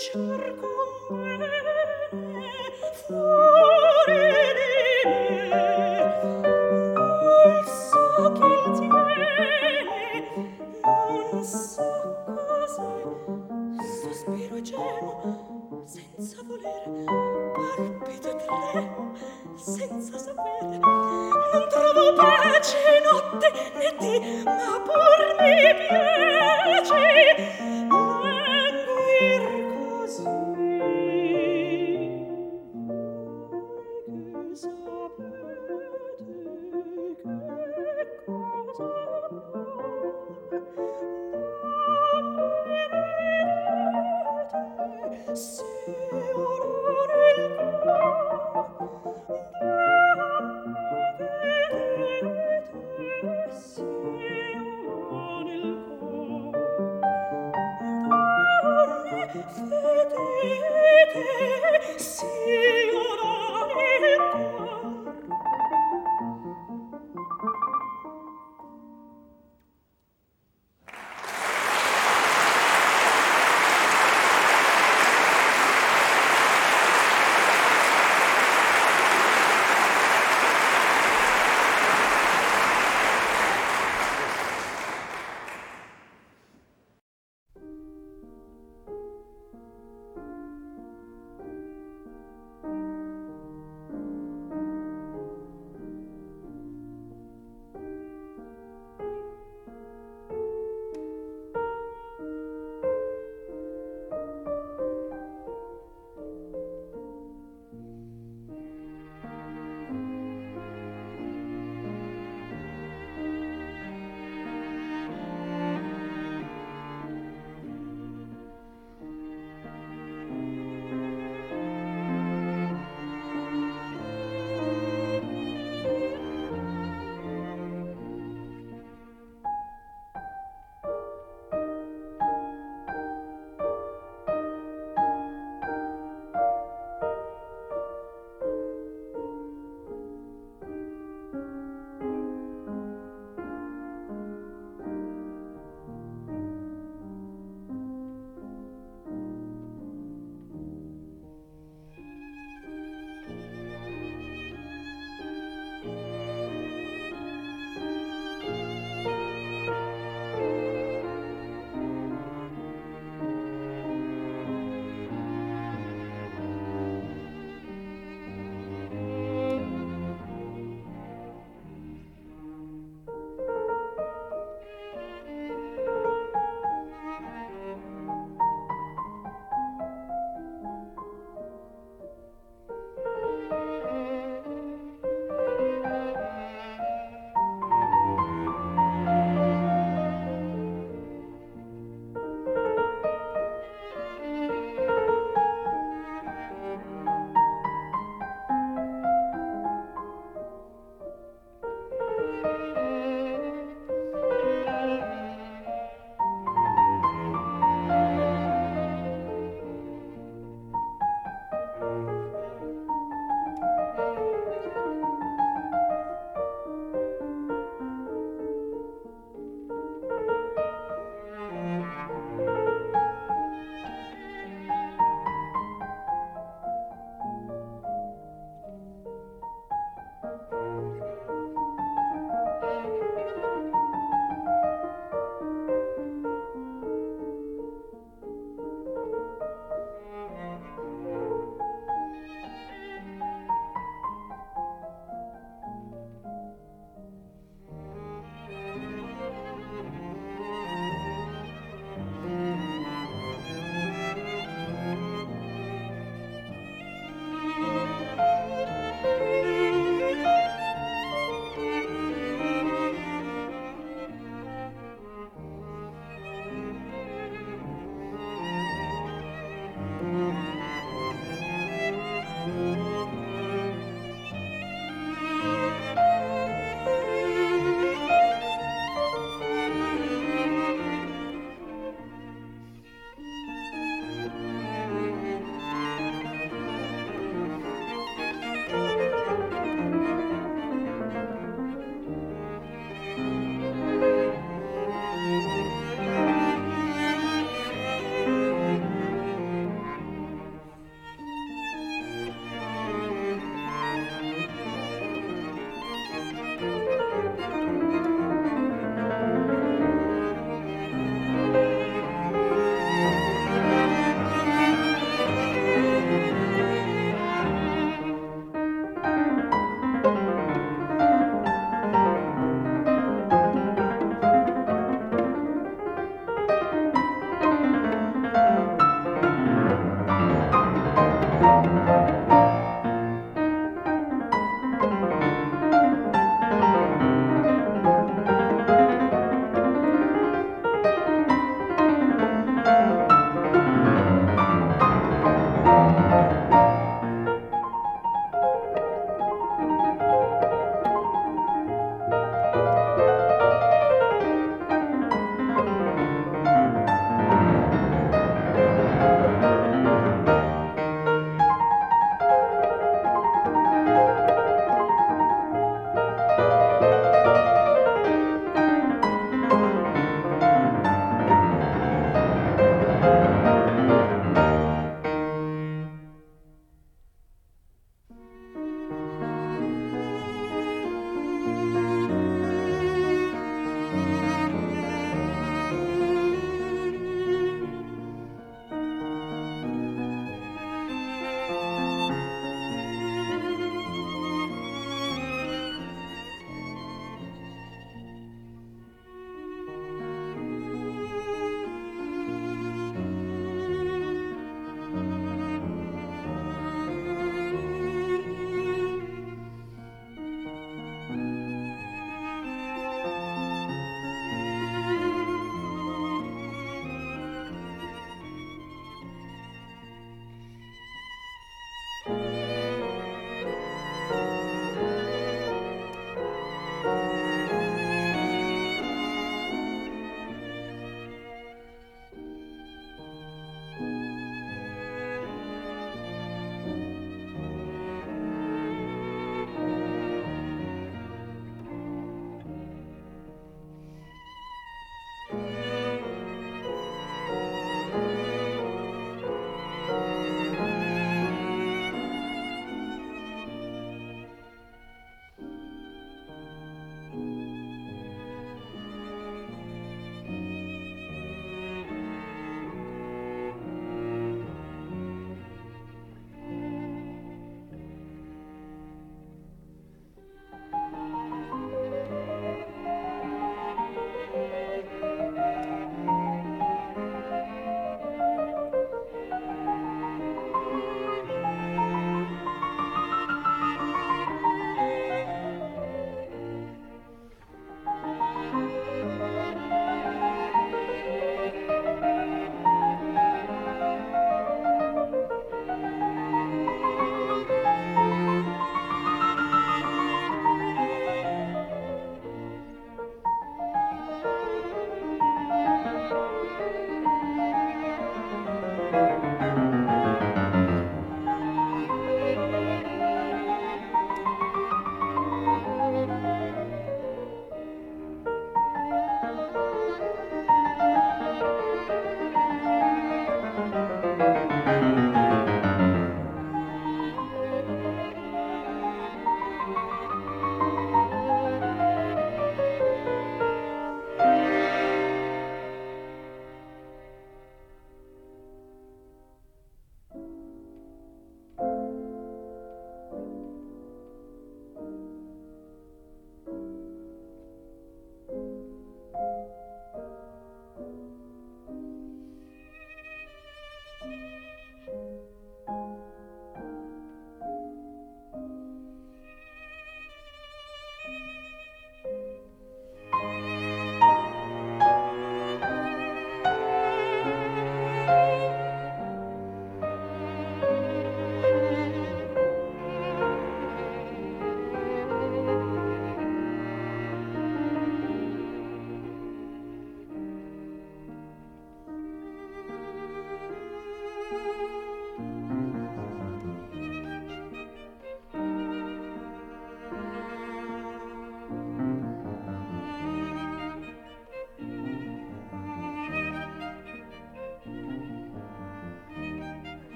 church.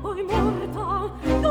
troppo è morta